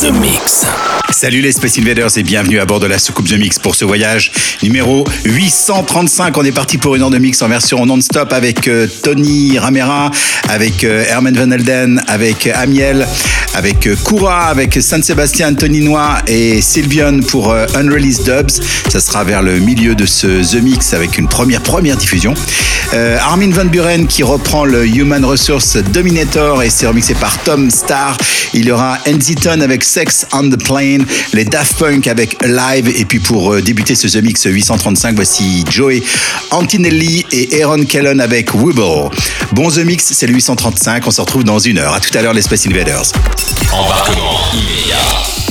The Mix. Salut les Space Invaders et bienvenue à bord de la soucoupe The Mix pour ce voyage numéro 835. On est parti pour une heure de mix en version non-stop avec euh, Tony Ramera, avec euh, Herman Van Elden, avec Amiel, avec euh, Koura, avec San Sébastien, Tony Noir et Sylvion pour euh, Unreleased Dubs. Ça sera vers le milieu de ce The Mix avec une première première diffusion. Euh, Armin Van Buren qui reprend le Human Resource Dominator et c'est remixé par Tom Starr. Il y aura Enziton avec Sex on the Plane, les Daft Punk avec Live et puis pour euh, débuter ce The Mix 835, voici Joey Antinelli et Aaron Kellen avec Wibble. Bon The Mix, c'est le 835, on se retrouve dans une heure. À tout à l'heure les Space Invaders. Embarquement immédiat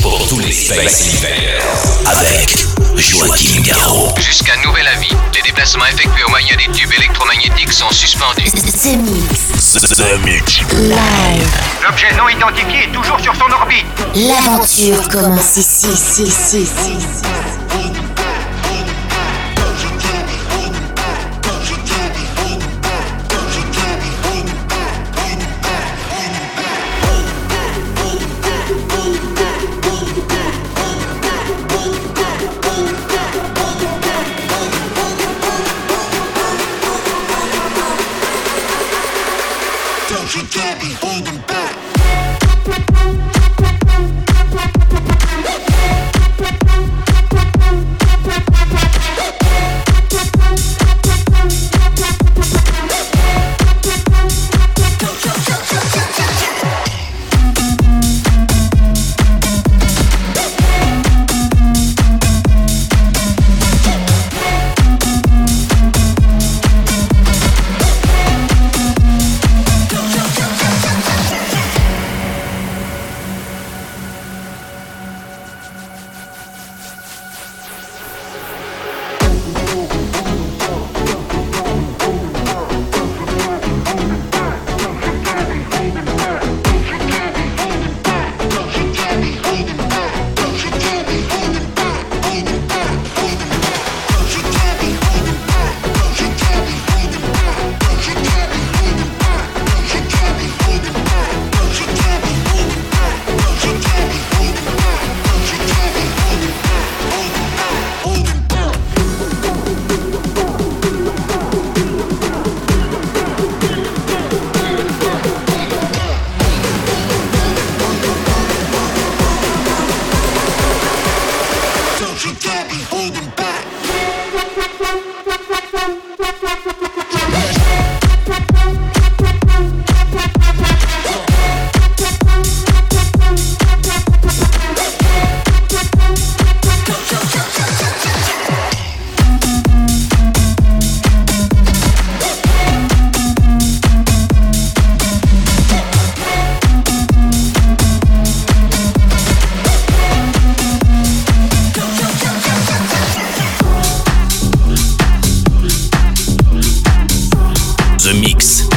pour tous les Space Invaders avec Joachim Garraud. Jusqu'à nouvel avis, les déplacements effectués au moyen des tubes électromagnétiques sont suspendus. The Mix. The Mix. Live. L'objet non identifié est toujours sur son orbite. L'aventure commence ici, ici, ici, ici. The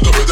to the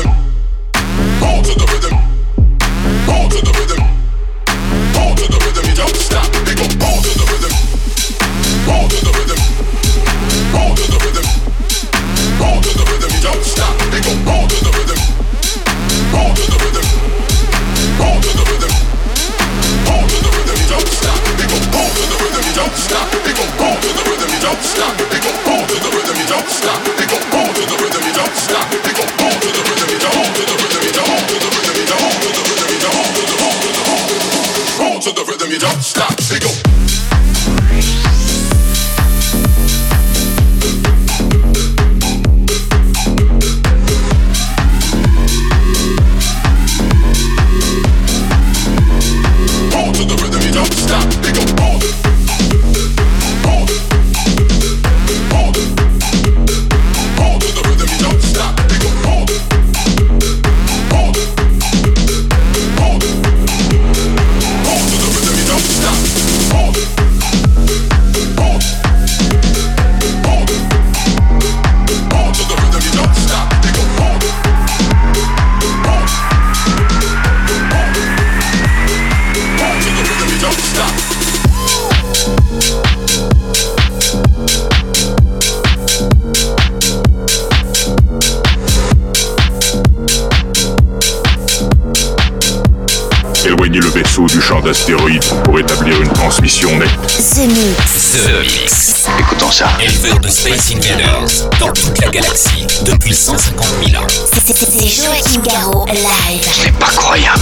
C'est pas croyable.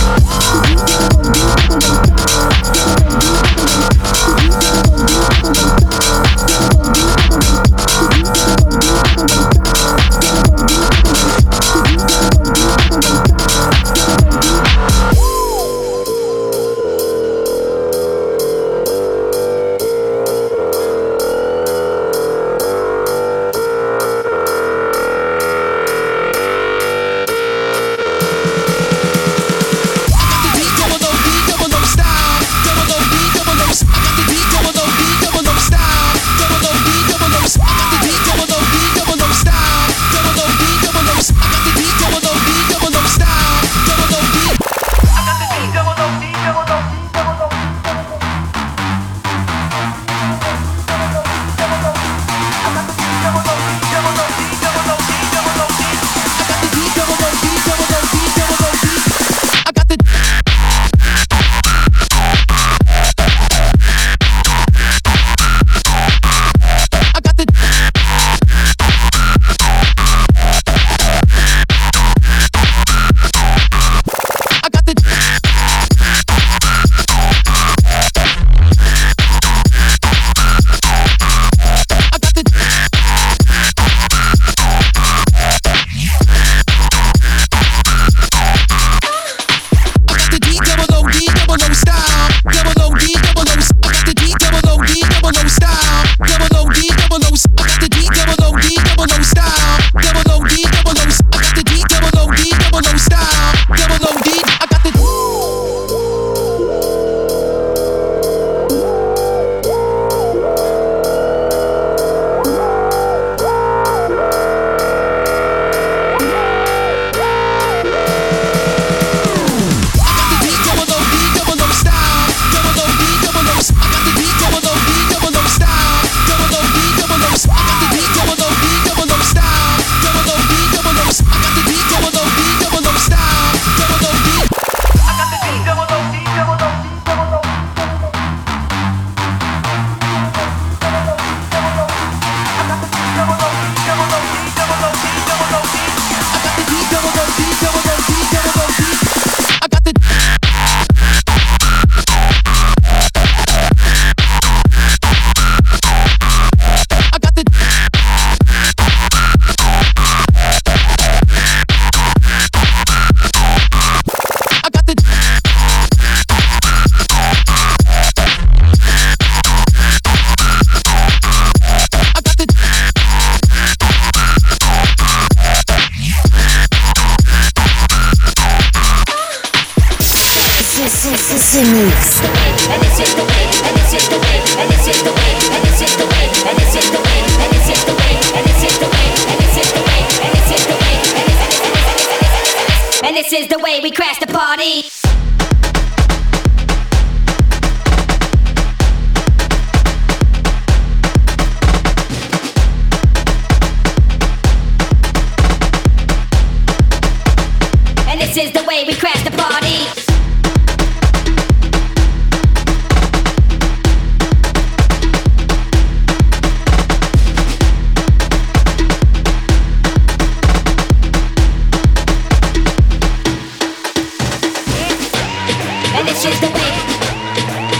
This is the way.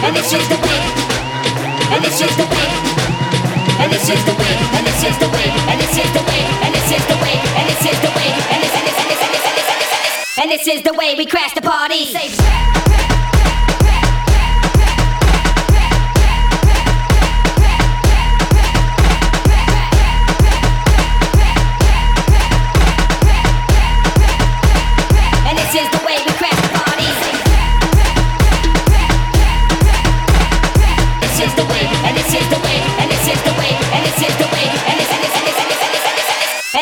And this is the way. And this is the way. And this is the way. And this is the way. And this is the way. And this is the way. And this is the way. And this and this and and this and this and this. And this is the way we crash the party.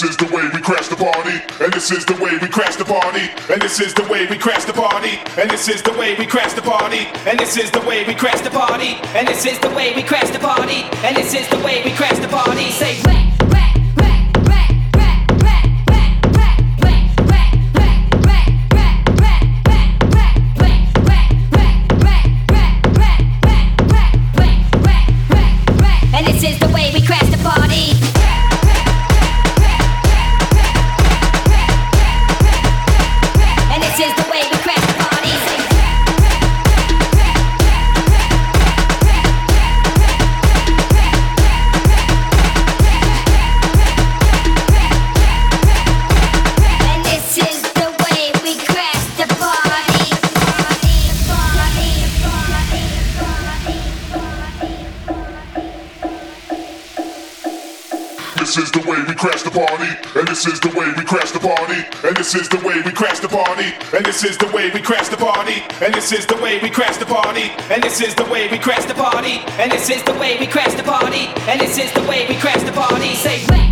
This is the way we crash the party. And this is the way we crash the party. And this is the way we crash the party. And this is the way we crash the party. And this is the way we crash the party. And this is the way we crash the party. And this is the way we crash the party. Say whack, this is the way we crash the party. And this is the way we crash the party. And this is the way we crash the party. And this is the way we crash the party. And this is the way we crash the party. And this is the way we crash the party. Say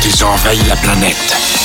quand ils ont envahi la planète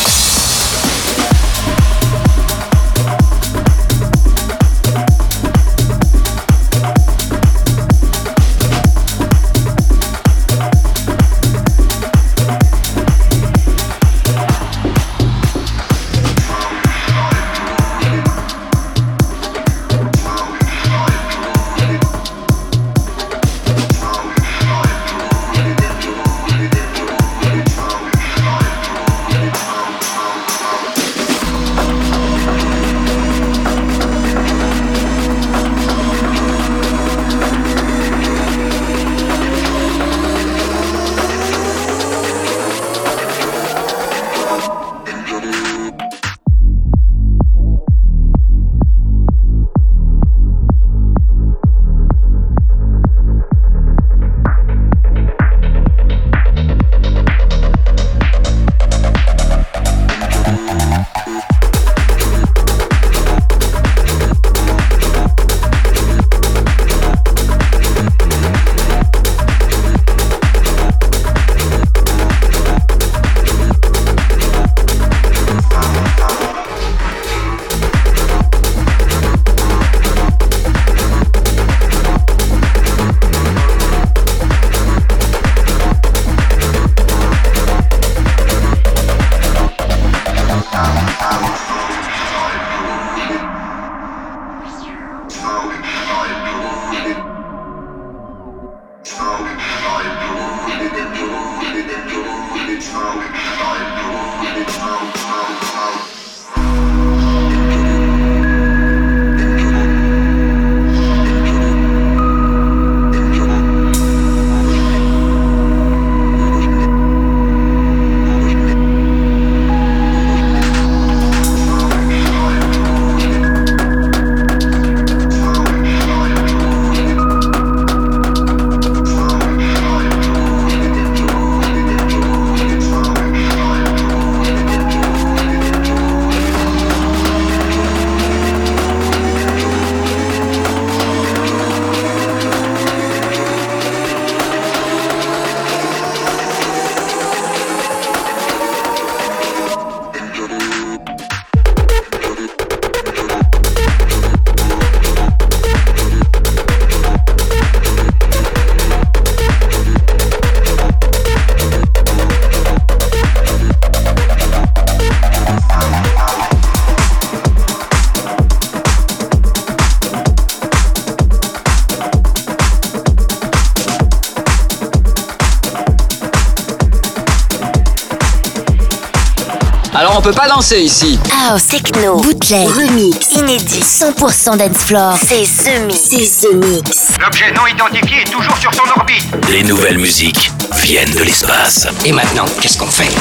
peut pas danser ici. House, techno, bootleg, remix, inédit, 100% dance floor. C'est The Mix. C'est Mix. L'objet non identifié est toujours sur son orbite. Les nouvelles musiques viennent de l'espace. Et maintenant, qu'est-ce qu'on fait?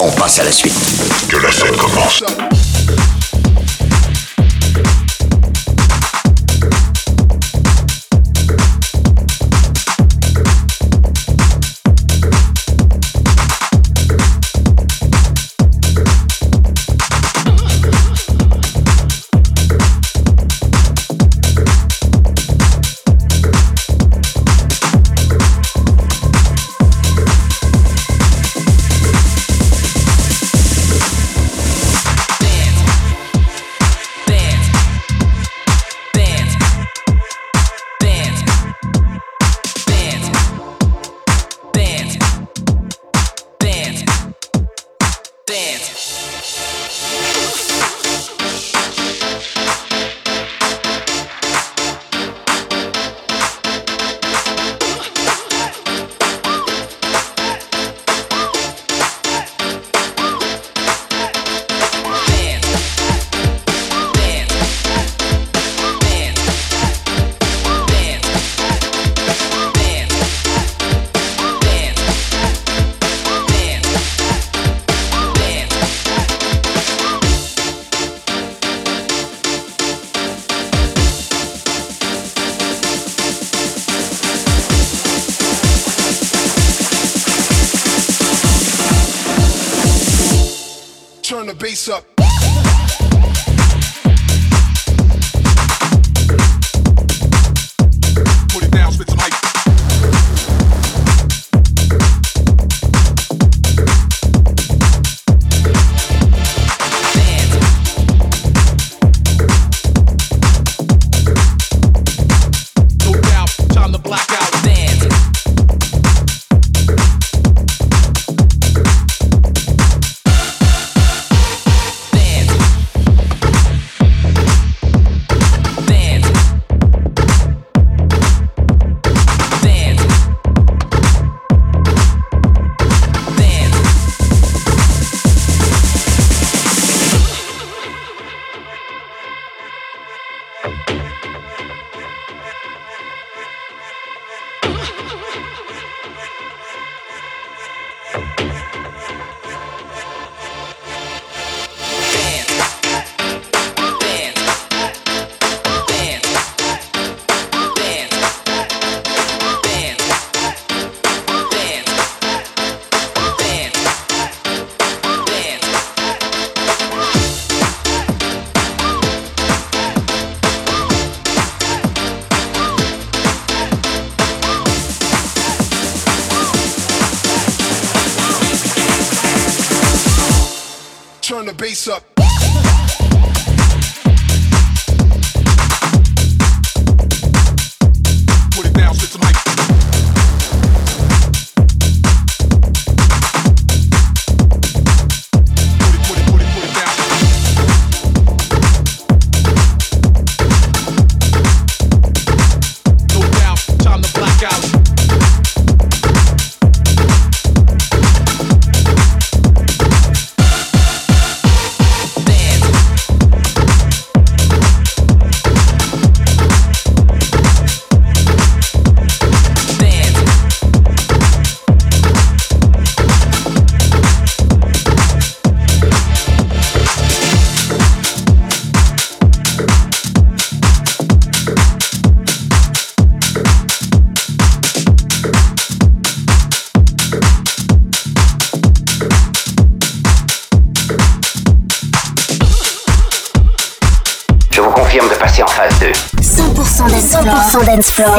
On passe à la suite. Que la scène commence.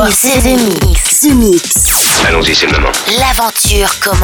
The Mix. The Mix. Allons-y, c'est le moment. L'aventure commence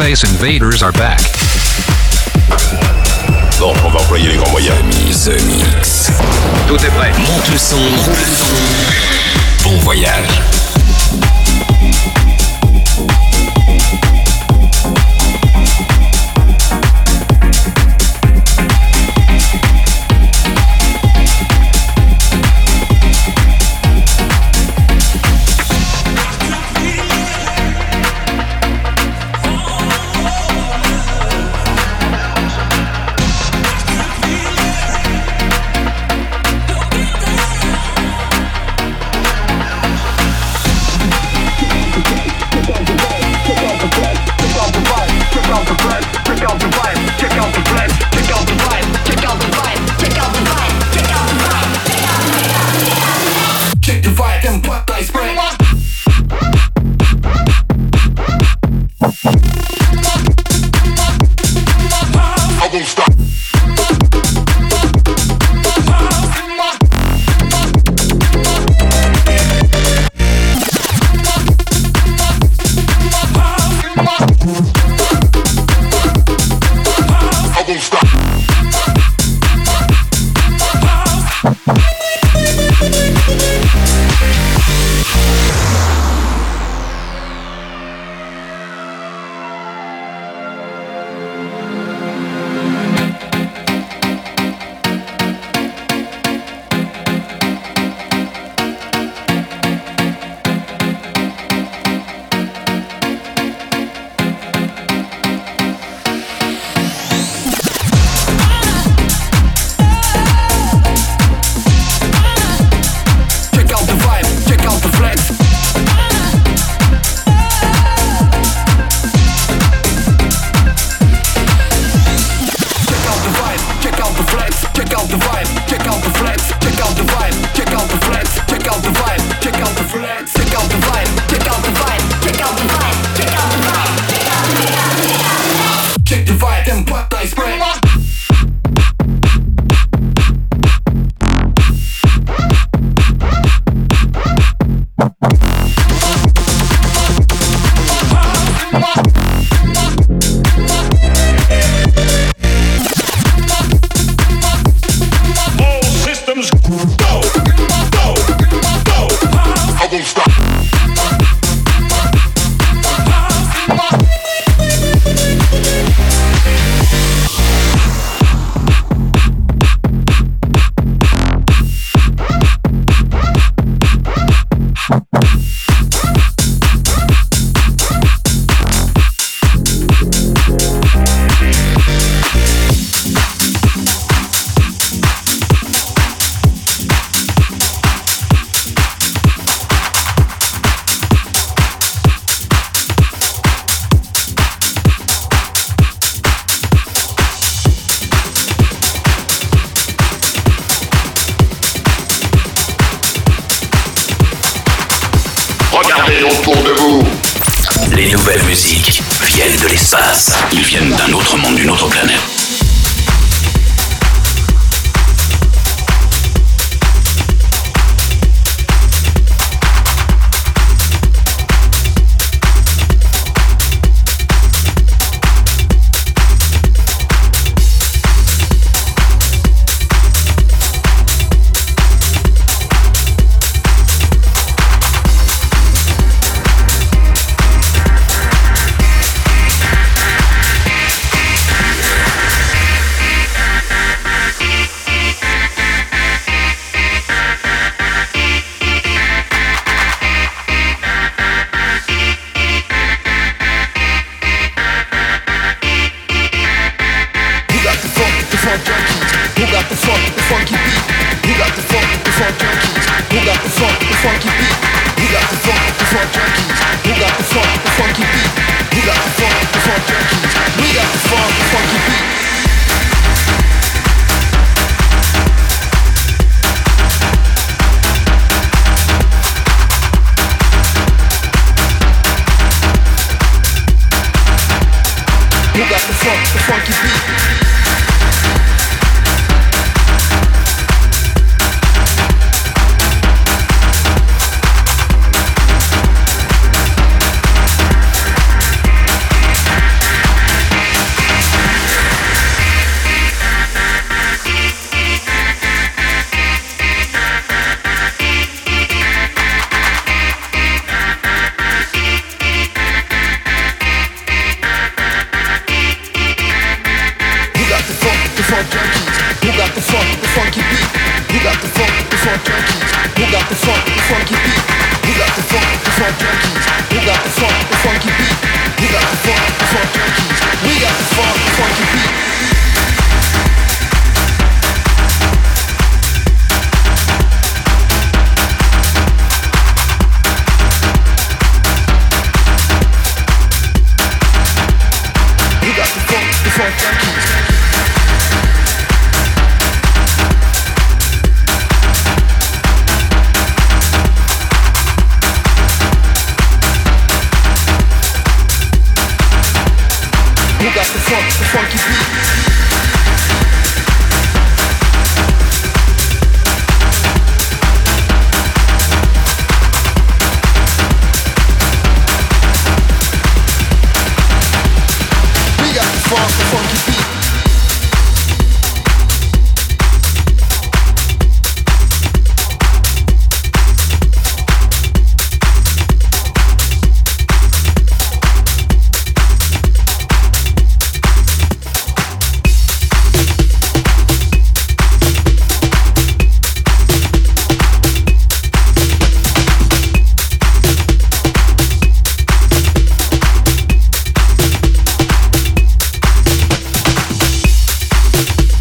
Space Invaders are back. Bon, on va employer les grands moyens. The Mix. Tout est prêt. Monte le son. ton voyage. Who got the funk, the funky beat?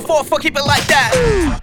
four for keep it like that.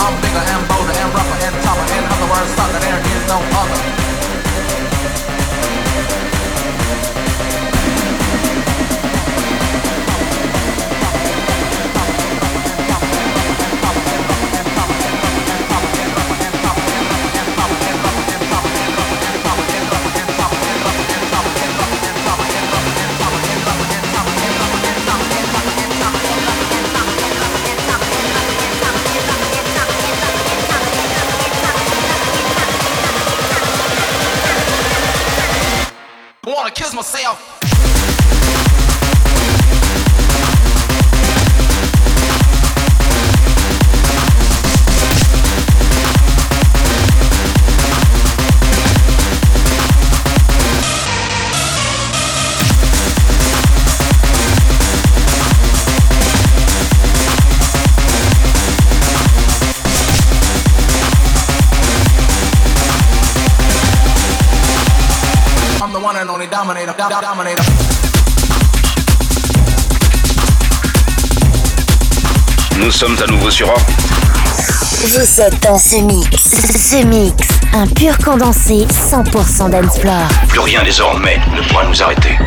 I'm bigger and bolder and rougher and tougher. In other words, sucker, there is no other. Myself. Nous sommes à nouveau sur Or. Vous êtes dans ce mix. Ce mix, un pur condensé 100% dance floor. Plus rien désormais ne pourra nous arrêter.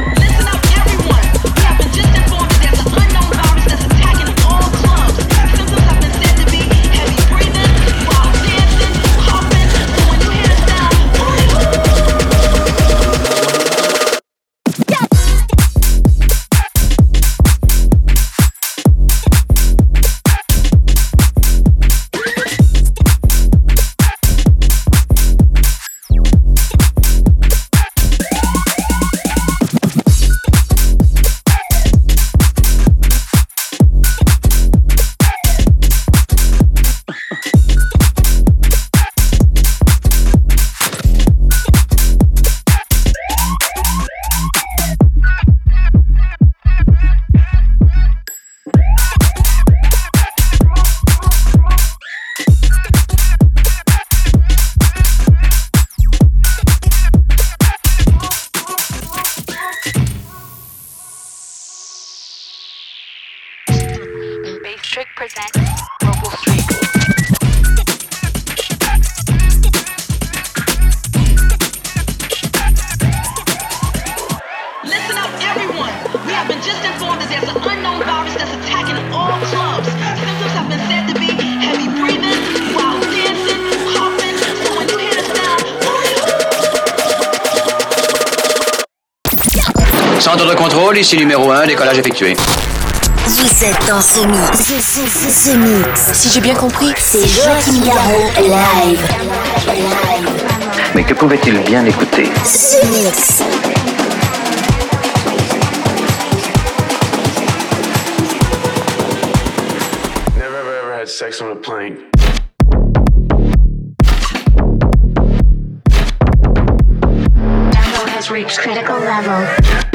Démarrage effectué. Vous êtes dans ce mix. Ce, mix. Si j'ai bien compris, c'est Joachim Garraud live. Mais que pouvait-il bien écouter? Ce mix. Never ever, ever had sex on a plane. Download has reached critical level.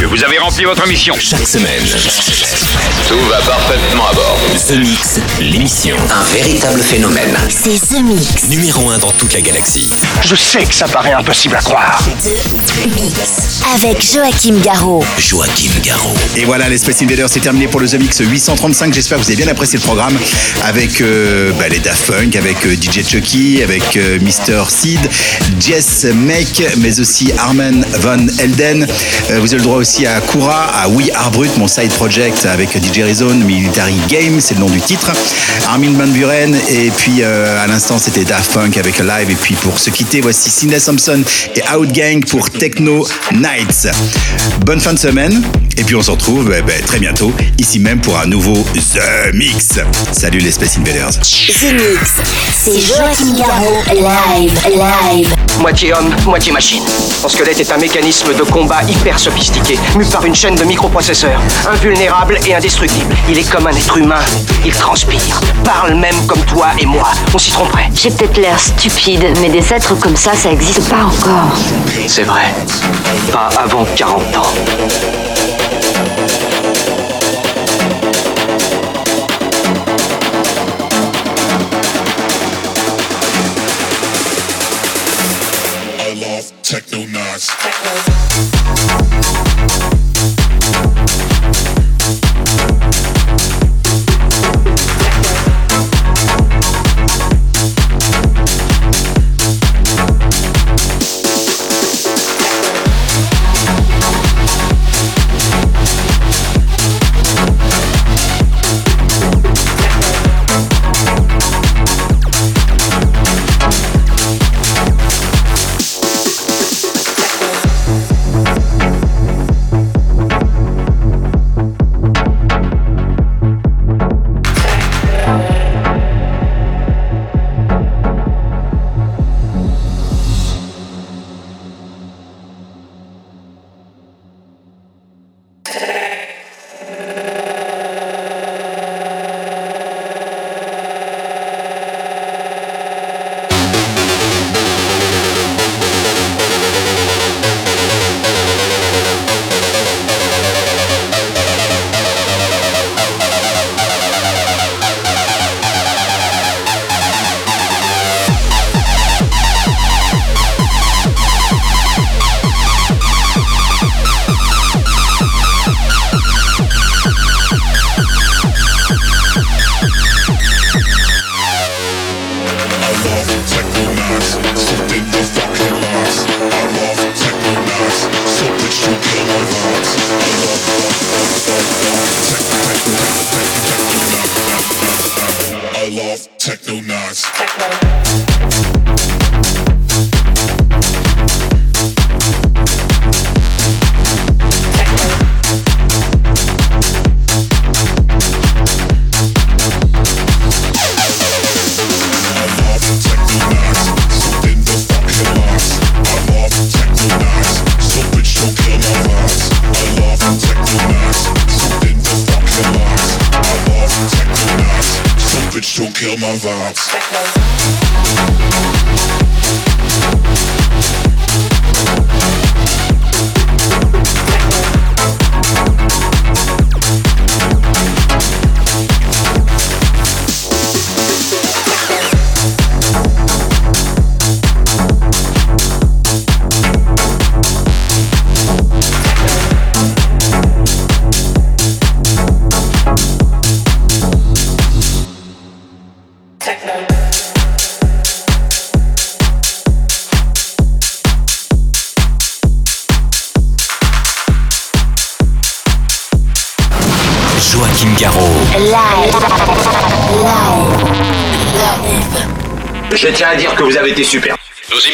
Monsieur, vous avez votre mission. Chaque semaine, Tout va parfaitement à bord. The Mix, l'émission. Un véritable phénomène. C'est The Mix. Numéro 1 dans toute la galaxie. Je sais que ça paraît impossible à croire. The Mix. Avec Joachim Garraud. Joachim Garraud. Et voilà, les Space Invaders, c'est terminé pour le The Mix 835. J'espère que vous avez bien apprécié le programme avec euh, bah, les Daft Punk, avec euh, DJ Chucky, avec euh, Mr. Seed, Jess Meck, mais aussi Armin Van Elden. Euh, vous avez le droit aussi à À We Are Brut, mon side project avec DJ Rezone, Military Game, c'est le nom du titre. Armin Van Buren, et puis euh, à l'instant, c'était Daft Punk avec Live. Et puis pour se quitter, voici Sidney Thompson et Outgang pour Techno Nights. Bonne fin de semaine. Et puis on se retrouve eh ben, très bientôt ici même pour un nouveau The Mix. Salut les Space Invaders. The Mix. C'est Joachim Garraud. Live. Live. Moitié homme, moitié machine. Son squelette est un mécanisme de combat hyper sophistiqué, mu par une chaîne de microprocesseurs, invulnérable et indestructible. Il est comme un être humain, il transpire, parle même comme toi et moi. On s'y tromperait. J'ai peut-être l'air stupide, mais des êtres comme ça, ça existe pas encore. C'est vrai. Pas avant 40 ans.